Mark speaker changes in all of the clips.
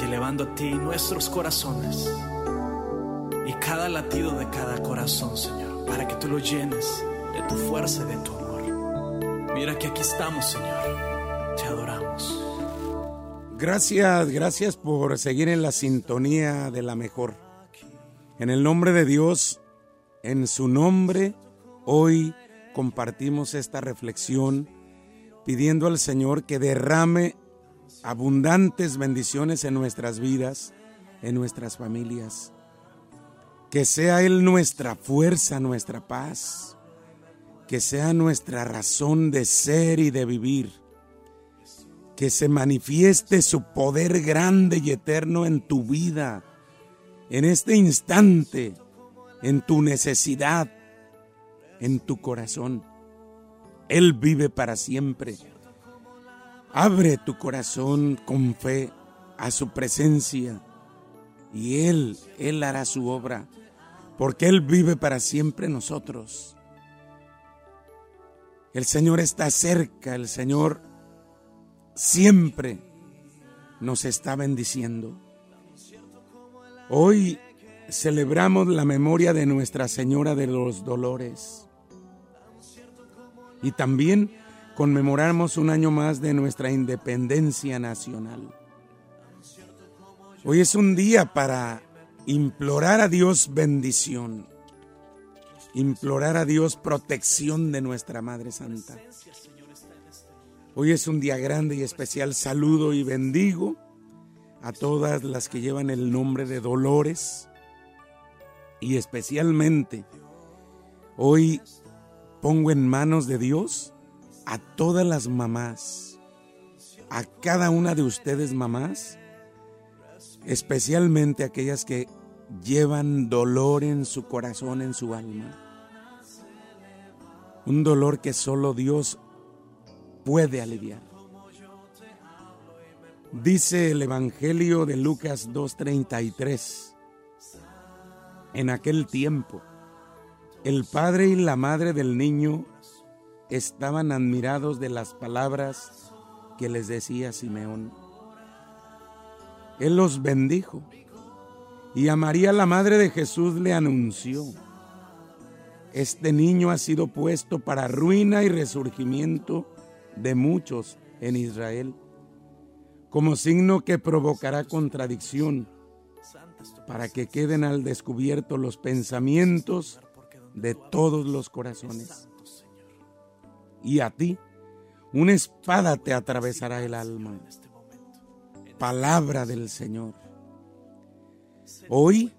Speaker 1: y elevando a ti nuestros corazones y cada latido de cada corazón, Señor, para que tú lo llenes de tu fuerza y de tu amor. Mira que aquí estamos, Señor, te adoramos.
Speaker 2: Gracias, gracias por seguir en la sintonía de la mejor. En el nombre de Dios, en su nombre, hoy compartimos esta reflexión pidiendo al Señor que derrame abundantes bendiciones en nuestras vidas, en nuestras familias. Que sea Él nuestra fuerza, nuestra paz. Que sea nuestra razón de ser y de vivir. Que se manifieste su poder grande y eterno en tu vida, en este instante, en tu necesidad, en tu corazón. Él vive para siempre Abre tu corazón con fe a su presencia y Él, Él hará su obra, porque Él vive para siempre nosotros. El Señor está cerca, el Señor siempre nos está bendiciendo. Hoy celebramos la memoria de Nuestra Señora de los Dolores y también conmemoramos un año más de nuestra independencia nacional. Hoy es un día para implorar a Dios bendición, implorar a Dios protección de nuestra Madre Santa. Hoy es un día grande y especial. Saludo y bendigo a todas las que llevan el nombre de Dolores y especialmente hoy pongo en manos de Dios a todas las mamás, a cada una de ustedes mamás, especialmente aquellas que llevan dolor en su corazón, en su alma. Un dolor que solo Dios puede aliviar. Dice el Evangelio de Lucas 2.33, en aquel tiempo, el padre y la madre del niño estaban admirados de las palabras que les decía Simeón. Él los bendijo y a María la madre de Jesús le anunció, este niño ha sido puesto para ruina y resurgimiento de muchos en Israel, como signo que provocará contradicción, para que queden al descubierto los pensamientos de todos los corazones y a ti una espada te atravesará el alma. Palabra del Señor. Hoy,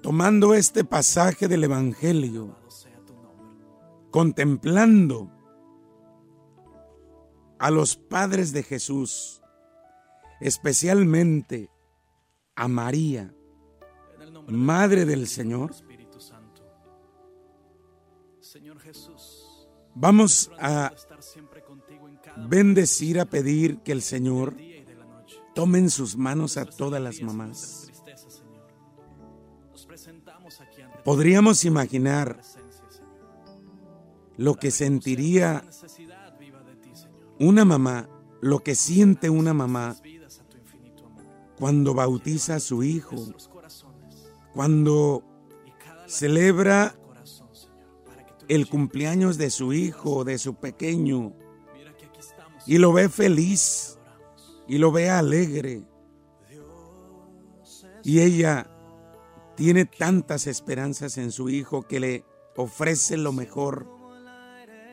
Speaker 2: tomando este pasaje del Evangelio, contemplando a los padres de Jesús, especialmente a María, Madre del Señor, Señor Jesús, Vamos a bendecir, a pedir que el Señor tome en sus manos a todas las mamás. Podríamos imaginar lo que sentiría una mamá, lo que siente una mamá cuando bautiza a su hijo, cuando celebra el cumpleaños de su hijo, de su pequeño, y lo ve feliz, y lo ve alegre. Y ella tiene tantas esperanzas en su hijo que le ofrece lo mejor,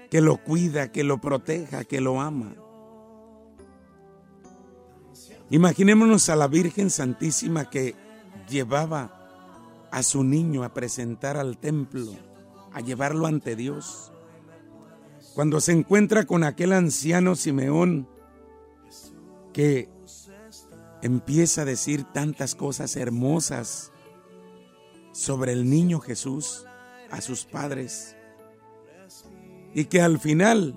Speaker 2: que lo cuida, que lo proteja, que lo ama. Imaginémonos a la Virgen Santísima que llevaba a su niño a presentar al templo a llevarlo ante Dios. Cuando se encuentra con aquel anciano Simeón que empieza a decir tantas cosas hermosas sobre el niño Jesús a sus padres y que al final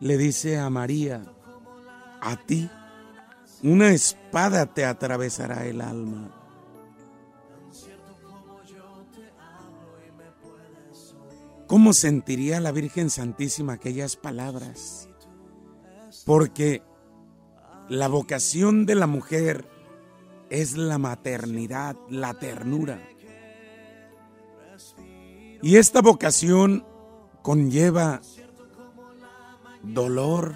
Speaker 2: le dice a María, a ti una espada te atravesará el alma. ¿Cómo sentiría la Virgen Santísima aquellas palabras? Porque la vocación de la mujer es la maternidad, la ternura. Y esta vocación conlleva dolor,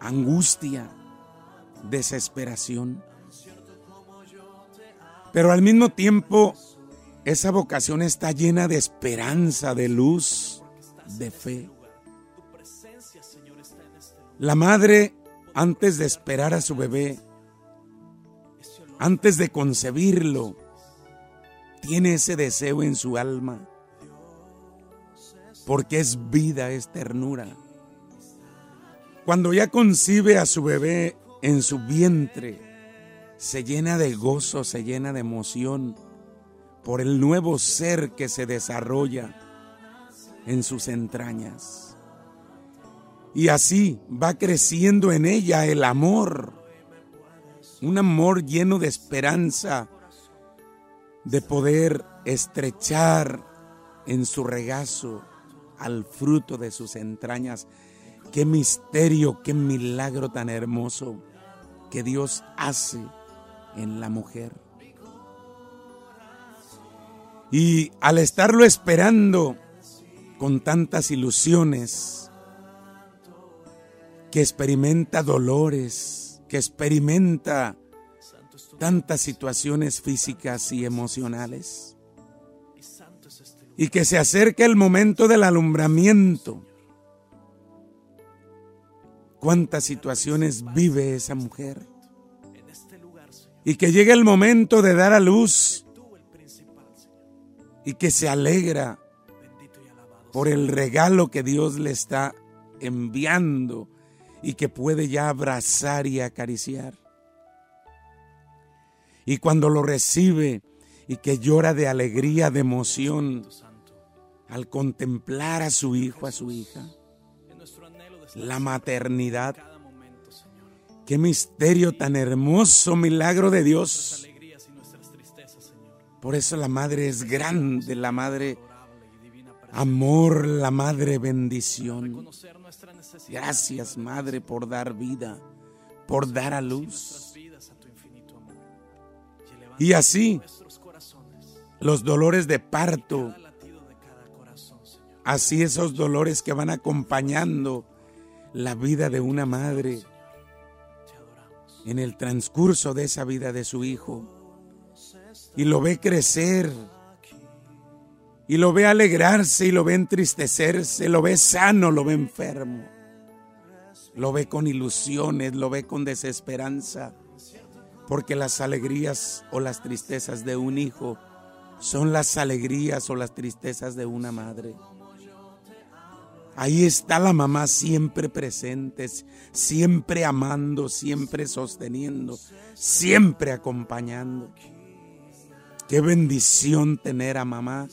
Speaker 2: angustia, desesperación. Pero al mismo tiempo, esa vocación está llena de esperanza, de luz, de fe. La madre, antes de esperar a su bebé, antes de concebirlo, tiene ese deseo en su alma, porque es vida, es ternura. Cuando ya concibe a su bebé en su vientre, se llena de gozo, se llena de emoción por el nuevo ser que se desarrolla en sus entrañas. Y así va creciendo en ella el amor, un amor lleno de esperanza, de poder estrechar en su regazo al fruto de sus entrañas. Qué misterio, qué milagro tan hermoso que Dios hace en la mujer. Y al estarlo esperando con tantas ilusiones, que experimenta dolores, que experimenta tantas situaciones físicas y emocionales, y que se acerca el momento del alumbramiento. ¿Cuántas situaciones vive esa mujer? Y que llega el momento de dar a luz y que se alegra por el regalo que Dios le está enviando y que puede ya abrazar y acariciar. Y cuando lo recibe y que llora de alegría, de emoción, al contemplar a su hijo, a su hija, la maternidad. Qué misterio tan hermoso, milagro de Dios. Por eso la madre es grande, la madre amor, la madre bendición. Gracias, madre, por dar vida, por dar a luz. Y así, los dolores de parto, así esos dolores que van acompañando la vida de una madre en el transcurso de esa vida de su hijo y lo ve crecer y lo ve alegrarse y lo ve entristecerse, lo ve sano, lo ve enfermo, lo ve con ilusiones, lo ve con desesperanza, porque las alegrías o las tristezas de un hijo son las alegrías o las tristezas de una madre. Ahí está la mamá siempre presente, siempre amando, siempre sosteniendo, siempre acompañando. Qué bendición tener a mamá.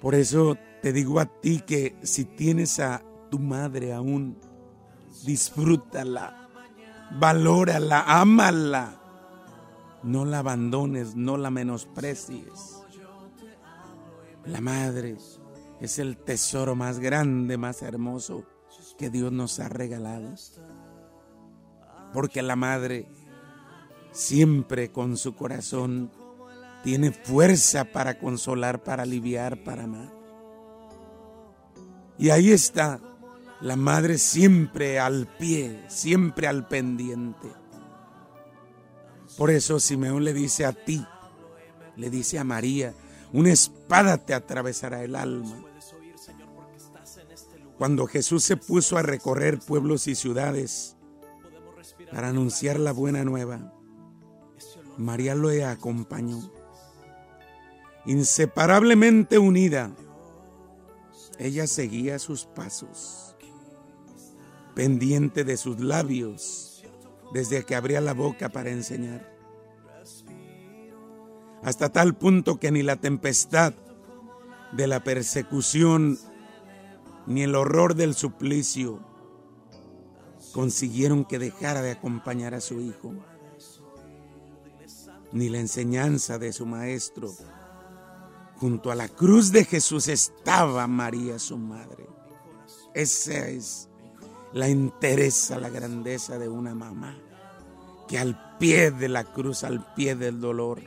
Speaker 2: Por eso te digo a ti que si tienes a tu madre aún, disfrútala, valórala, ámala. No la abandones, no la menosprecies. La madre es el tesoro más grande, más hermoso que Dios nos ha regalado. Porque la madre siempre con su corazón tiene fuerza para consolar, para aliviar, para amar. Y ahí está la madre siempre al pie, siempre al pendiente. Por eso Simeón le dice a ti, le dice a María, una espada te atravesará el alma. Cuando Jesús se puso a recorrer pueblos y ciudades para anunciar la buena nueva, María lo acompañó. Inseparablemente unida, ella seguía sus pasos, pendiente de sus labios desde que abría la boca para enseñar. Hasta tal punto que ni la tempestad de la persecución ni el horror del suplicio consiguieron que dejara de acompañar a su hijo, ni la enseñanza de su maestro. Junto a la cruz de Jesús estaba María, su madre. Esa es la interesa, la grandeza de una mamá, que al pie de la cruz, al pie del dolor,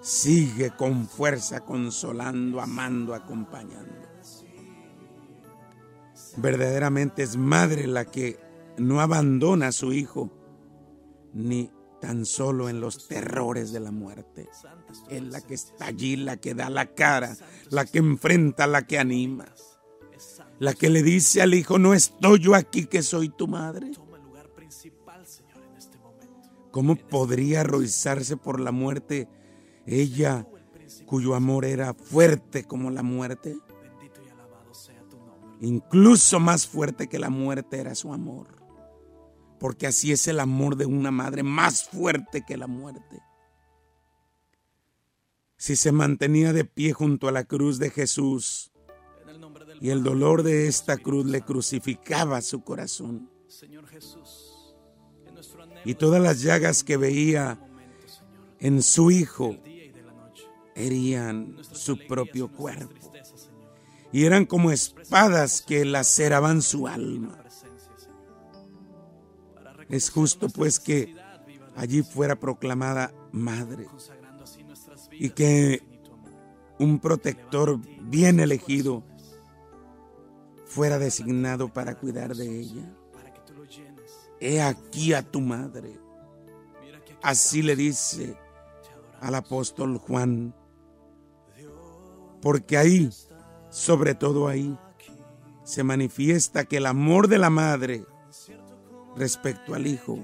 Speaker 2: sigue con fuerza consolando, amando, acompañando. Verdaderamente es madre la que no abandona a su hijo, ni tan solo en los terrores de la muerte. Es la que está allí, la que da la cara, la que enfrenta, la que anima. La que le dice al hijo, no estoy yo aquí que soy tu madre. ¿Cómo podría arroizarse por la muerte ella cuyo amor era fuerte como la muerte? Incluso más fuerte que la muerte era su amor. Porque así es el amor de una madre, más fuerte que la muerte. Si se mantenía de pie junto a la cruz de Jesús, y el dolor de esta cruz le crucificaba su corazón. Y todas las llagas que veía en su Hijo herían su propio cuerpo. Y eran como espadas que laceraban su alma. Es justo pues que allí fuera proclamada madre y que un protector bien elegido fuera designado para cuidar de ella. He aquí a tu madre. Así le dice al apóstol Juan. Porque ahí, sobre todo ahí, se manifiesta que el amor de la madre respecto al hijo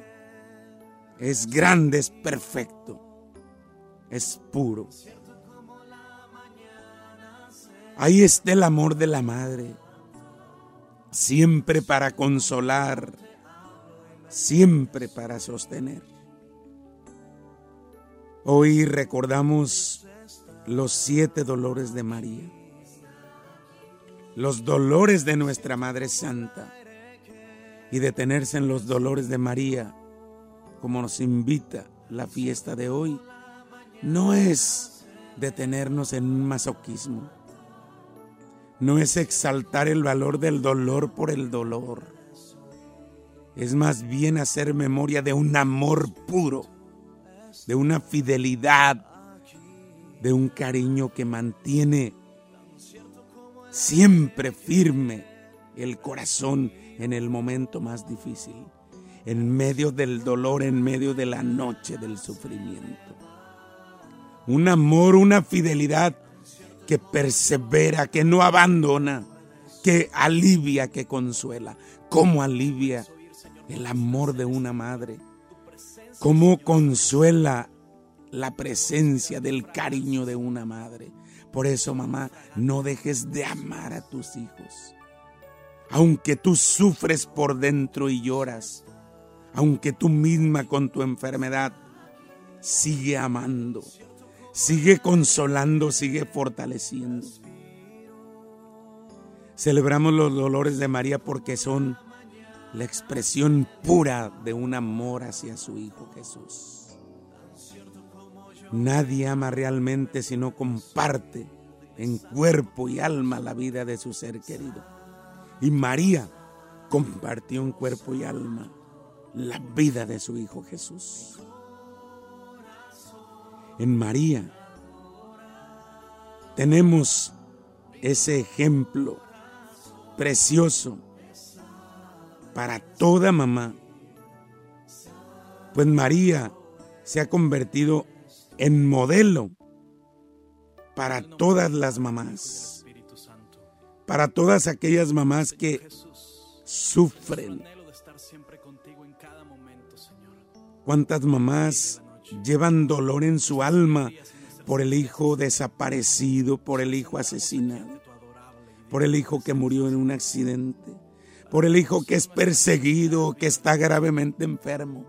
Speaker 2: es grande, es perfecto, es puro. Ahí está el amor de la madre siempre para consolar, siempre para sostener. Hoy recordamos los siete dolores de María, los dolores de nuestra Madre Santa y detenerse en los dolores de María, como nos invita la fiesta de hoy, no es detenernos en un masoquismo no es exaltar el valor del dolor por el dolor. Es más bien hacer memoria de un amor puro, de una fidelidad, de un cariño que mantiene siempre firme el corazón en el momento más difícil, en medio del dolor, en medio de la noche del sufrimiento. Un amor, una fidelidad que persevera, que no abandona, que alivia, que consuela. ¿Cómo alivia el amor de una madre? ¿Cómo consuela la presencia del cariño de una madre? Por eso, mamá, no dejes de amar a tus hijos. Aunque tú sufres por dentro y lloras, aunque tú misma con tu enfermedad, sigue amando sigue consolando, sigue fortaleciendo. Celebramos los dolores de María porque son la expresión pura de un amor hacia su Hijo Jesús. Nadie ama realmente si no comparte en cuerpo y alma la vida de su ser querido. Y María compartió en cuerpo y alma la vida de su Hijo Jesús en María. Tenemos ese ejemplo precioso para toda mamá. Pues María se ha convertido en modelo para todas las mamás. Para todas aquellas mamás que sufren. ¿Cuántas mamás llevan dolor en su alma por el hijo desaparecido, por el hijo asesinado, por el hijo que murió en un accidente, por el hijo que es perseguido, que está gravemente enfermo.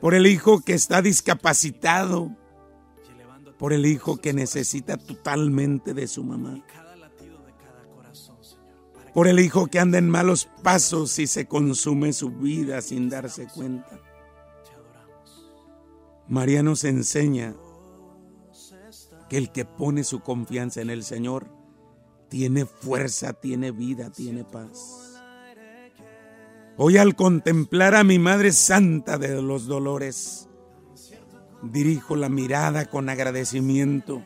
Speaker 2: por el hijo que está discapacitado, por el hijo que necesita totalmente de su mamá, por el hijo que anda en malos pasos y se consume su vida sin darse cuenta. María nos enseña que el que pone su confianza en el Señor tiene fuerza, tiene vida, tiene paz. Hoy al contemplar a mi Madre Santa de los Dolores, dirijo la mirada con agradecimiento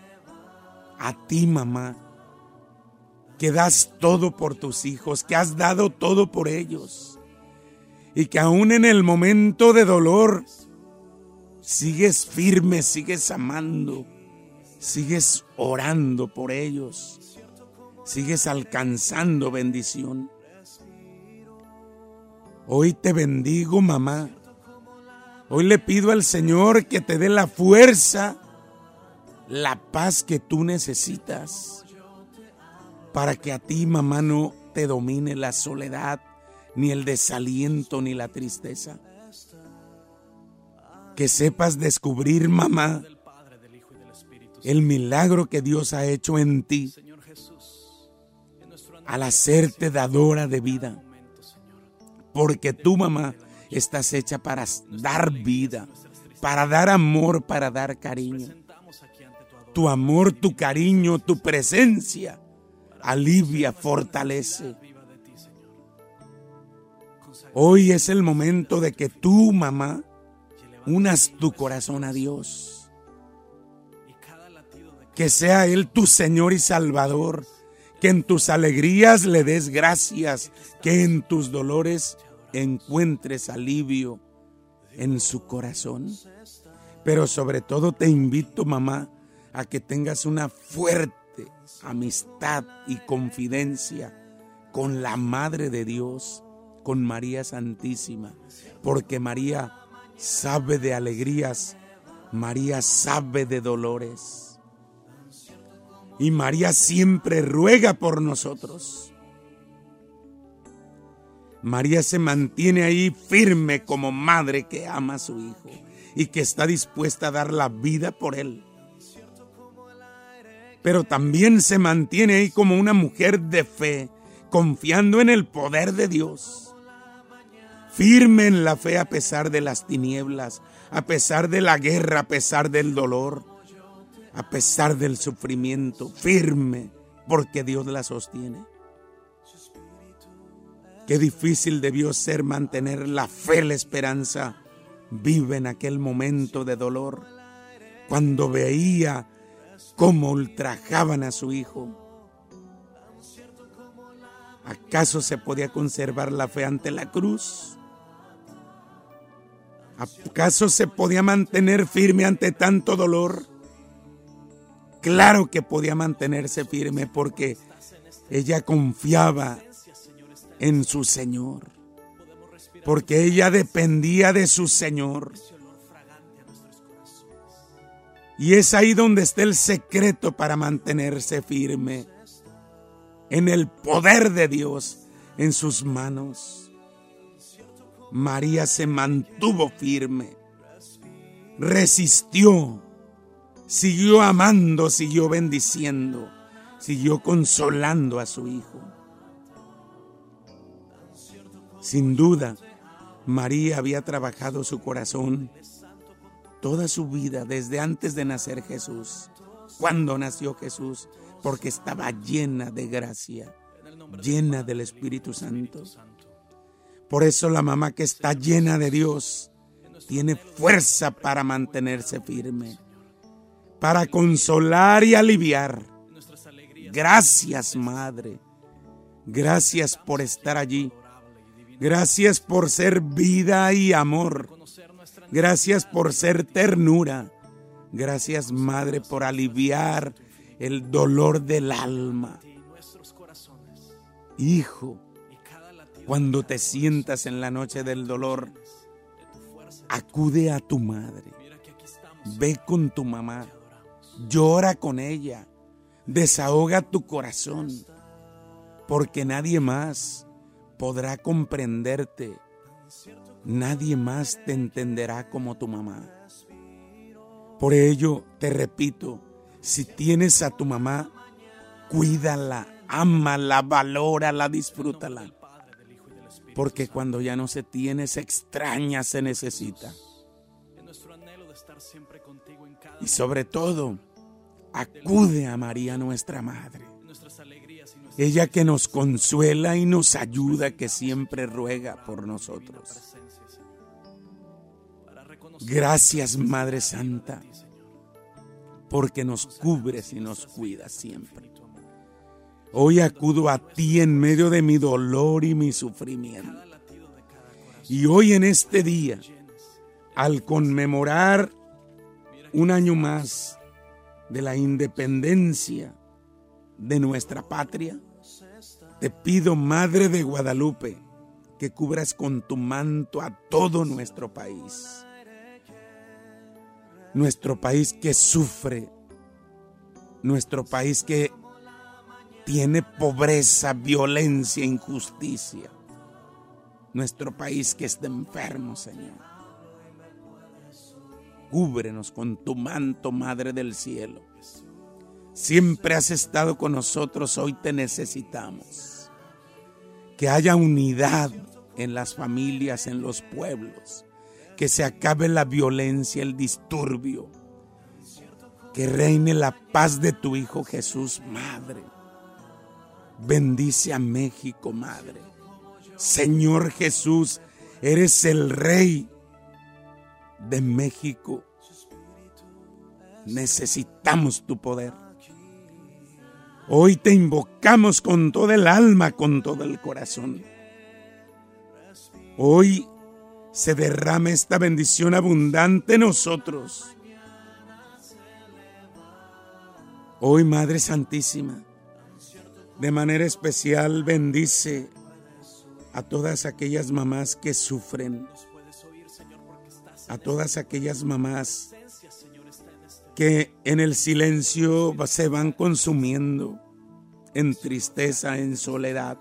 Speaker 2: a ti, mamá, que das todo por tus hijos, que has dado todo por ellos, y que aún en el momento de dolor sigues firme, sigues amando, sigues orando por ellos, sigues alcanzando bendición. Hoy te bendigo, mamá. Hoy le pido al Señor que te dé la fuerza, la paz que tú necesitas, para que a ti, mamá, no te domine la soledad, ni el desaliento, ni la tristeza. Que sepas descubrir, mamá, el milagro que Dios ha hecho en ti al hacerte dadora de vida porque tu mamá estás hecha para dar vida, para dar amor, para dar cariño. Tu amor, tu cariño, tu presencia alivia, fortalece. Hoy es el momento de que tu mamá unas tu corazón a Dios. Que sea Él tu Señor y Salvador. Que en tus alegrías le des gracias. Que en tus dolores encuentres alivio en su corazón. Pero sobre todo te invito, mamá, a que tengas una fuerte amistad y confidencia con la Madre de Dios, con María Santísima, porque María sabe de alegrías, María sabe de dolores. Y María siempre ruega por nosotros. María se mantiene ahí firme como madre que ama a su hijo y que está dispuesta a dar la vida por él. Pero también se mantiene ahí como una mujer de fe, confiando en el poder de Dios. Firme en la fe a pesar de las tinieblas, a pesar de la guerra, a pesar del dolor, a pesar del sufrimiento. Firme porque Dios la sostiene. Qué difícil debió ser mantener la fe, la esperanza vive en aquel momento de dolor, cuando veía cómo ultrajaban a su hijo. ¿Acaso se podía conservar la fe ante la cruz? ¿Acaso se podía mantener firme ante tanto dolor? Claro que podía mantenerse firme porque ella confiaba en su Señor, porque ella dependía de su Señor. Y es ahí donde está el secreto para mantenerse firme, en el poder de Dios, en sus manos. María se mantuvo firme, resistió, siguió amando, siguió bendiciendo, siguió consolando a su hijo. Sin duda, María había trabajado su corazón toda su vida desde antes de nacer Jesús, cuando nació Jesús, porque estaba llena de gracia, llena del Espíritu Santo. Por eso la mamá que está llena de Dios tiene fuerza para mantenerse firme, para consolar y aliviar. Gracias, Madre. Gracias por estar allí Gracias por ser vida y amor. Gracias por ser ternura. Gracias, Madre, por aliviar el dolor del alma. Hijo, cuando te sientas en la noche del dolor, acude a tu madre. Ve con tu mamá. Llora con ella. Desahoga tu corazón. Porque nadie más podrá comprenderte. Nadie más te entenderá como tu mamá. Por ello, te repito, si tienes a tu mamá, cuídala, ámala, valórala, disfrútala. Porque cuando ya no se tiene, se extraña, se necesita. Y sobre todo, acude a María nuestra Madre. Ella que nos consuela y nos ayuda, que siempre ruega por nosotros. Gracias Madre Santa, porque nos cubres y nos cuidas siempre. Hoy acudo a ti en medio de mi dolor y mi sufrimiento. Y hoy en este día, al conmemorar un año más de la independencia de nuestra patria, te pido, Madre de Guadalupe, que cubras con tu manto a todo nuestro país. Nuestro país que sufre, nuestro país que tiene pobreza, violencia, injusticia. Nuestro país que está enfermo, Señor. Cúbrenos con tu manto, Madre del Cielo. Siempre has estado con nosotros, hoy te necesitamos. Que haya unidad en las familias, en los pueblos. Que se acabe la violencia, el disturbio. Que reine la paz de tu Hijo Jesús, Madre. Bendice a México, Madre. Señor Jesús, eres el Rey de México. Necesitamos tu poder. Hoy te invocamos con todo el alma, con todo el corazón. Hoy se derrame esta bendición abundante en nosotros. Hoy, Madre Santísima, de manera especial bendice a todas aquellas mamás que sufren, a todas aquellas mamás que en el silencio se van consumiendo en tristeza, en soledad.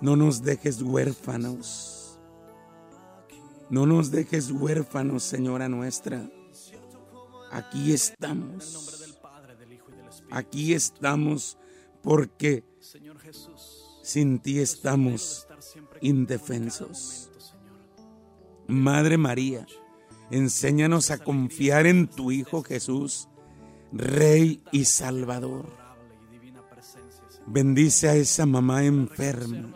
Speaker 2: No nos dejes huérfanos. No nos dejes huérfanos, Señora nuestra. Aquí estamos. Aquí estamos porque sin ti estamos indefensos. Madre María, Enséñanos a confiar en tu Hijo Jesús, Rey y Salvador. Bendice a esa mamá enferma,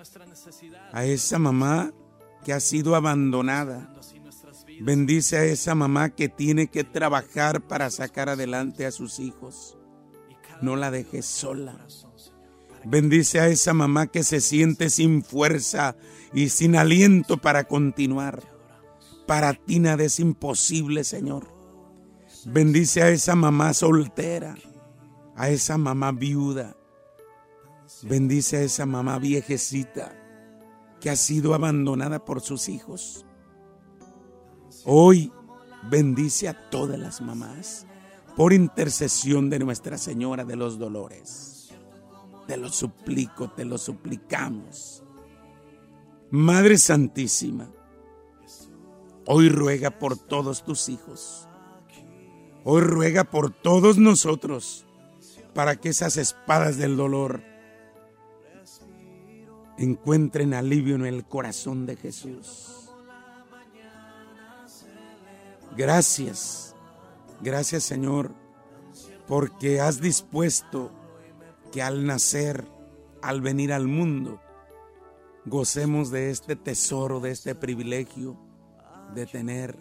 Speaker 2: a esa mamá que ha sido abandonada. Bendice a esa mamá que tiene que trabajar para sacar adelante a sus hijos. No la dejes sola. Bendice a esa mamá que se siente sin fuerza y sin aliento para continuar. Para ti nada es imposible, Señor. Bendice a esa mamá soltera, a esa mamá viuda. Bendice a esa mamá viejecita que ha sido abandonada por sus hijos. Hoy bendice a todas las mamás por intercesión de Nuestra Señora de los Dolores. Te lo suplico, te lo suplicamos. Madre Santísima, Hoy ruega por todos tus hijos. Hoy ruega por todos nosotros para que esas espadas del dolor encuentren alivio en el corazón de Jesús. Gracias, gracias Señor, porque has dispuesto que al nacer, al venir al mundo, gocemos de este tesoro, de este privilegio de tener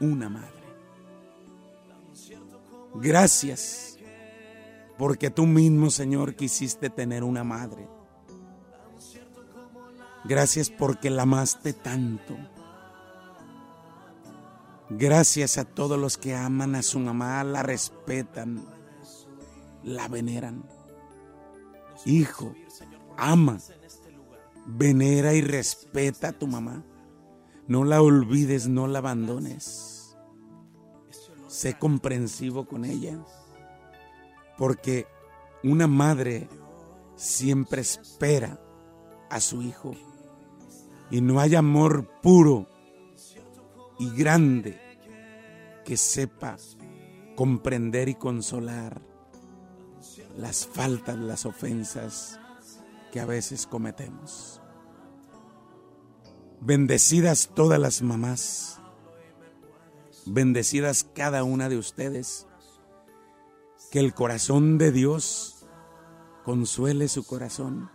Speaker 2: una madre. Gracias porque tú mismo, Señor, quisiste tener una madre. Gracias porque la amaste tanto. Gracias a todos los que aman a su mamá, la respetan, la veneran. Hijo, ama, venera y respeta a tu mamá. No la olvides, no la abandones. Sé comprensivo con ella, porque una madre siempre espera a su hijo Y no hay amor puro y grande que sepa comprender y consolar las faltas, las ofensas que a veces cometemos. Bendecidas todas las mamás, bendecidas cada una de ustedes, que el corazón de Dios consuele su corazón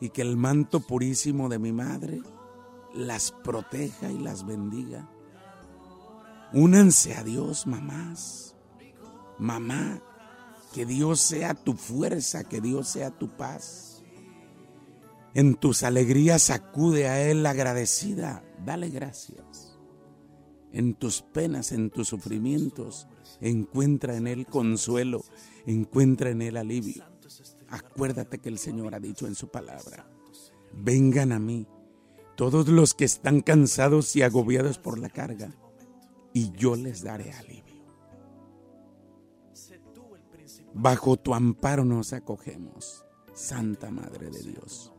Speaker 2: y que el manto purísimo de mi madre las proteja y las bendiga. Únanse a Dios, mamás. Mamá, que Dios sea tu fuerza, que Dios sea tu paz. En tus alegrías acude a Él agradecida, dale gracias. En tus penas, en tus sufrimientos, encuentra en Él consuelo, encuentra en Él alivio. Acuérdate que el Señor ha dicho en su palabra, vengan a mí todos los que están cansados y agobiados por la carga, y yo les daré alivio. Bajo tu amparo nos acogemos, Santa Madre de Dios.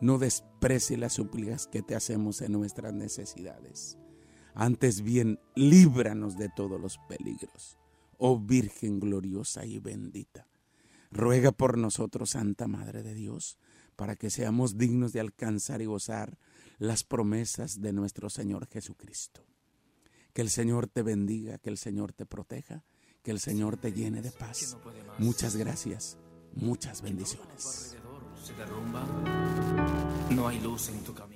Speaker 2: No desprecie las súplicas que te hacemos en nuestras necesidades. Antes bien, líbranos de todos los peligros. Oh Virgen gloriosa y bendita. Ruega por nosotros, Santa Madre de Dios, para que seamos dignos de alcanzar y gozar las promesas de nuestro Señor Jesucristo. Que el Señor te bendiga, que el Señor te proteja, que el Señor te llene de paz. Muchas gracias, muchas bendiciones.
Speaker 1: No hay luz en tu camino.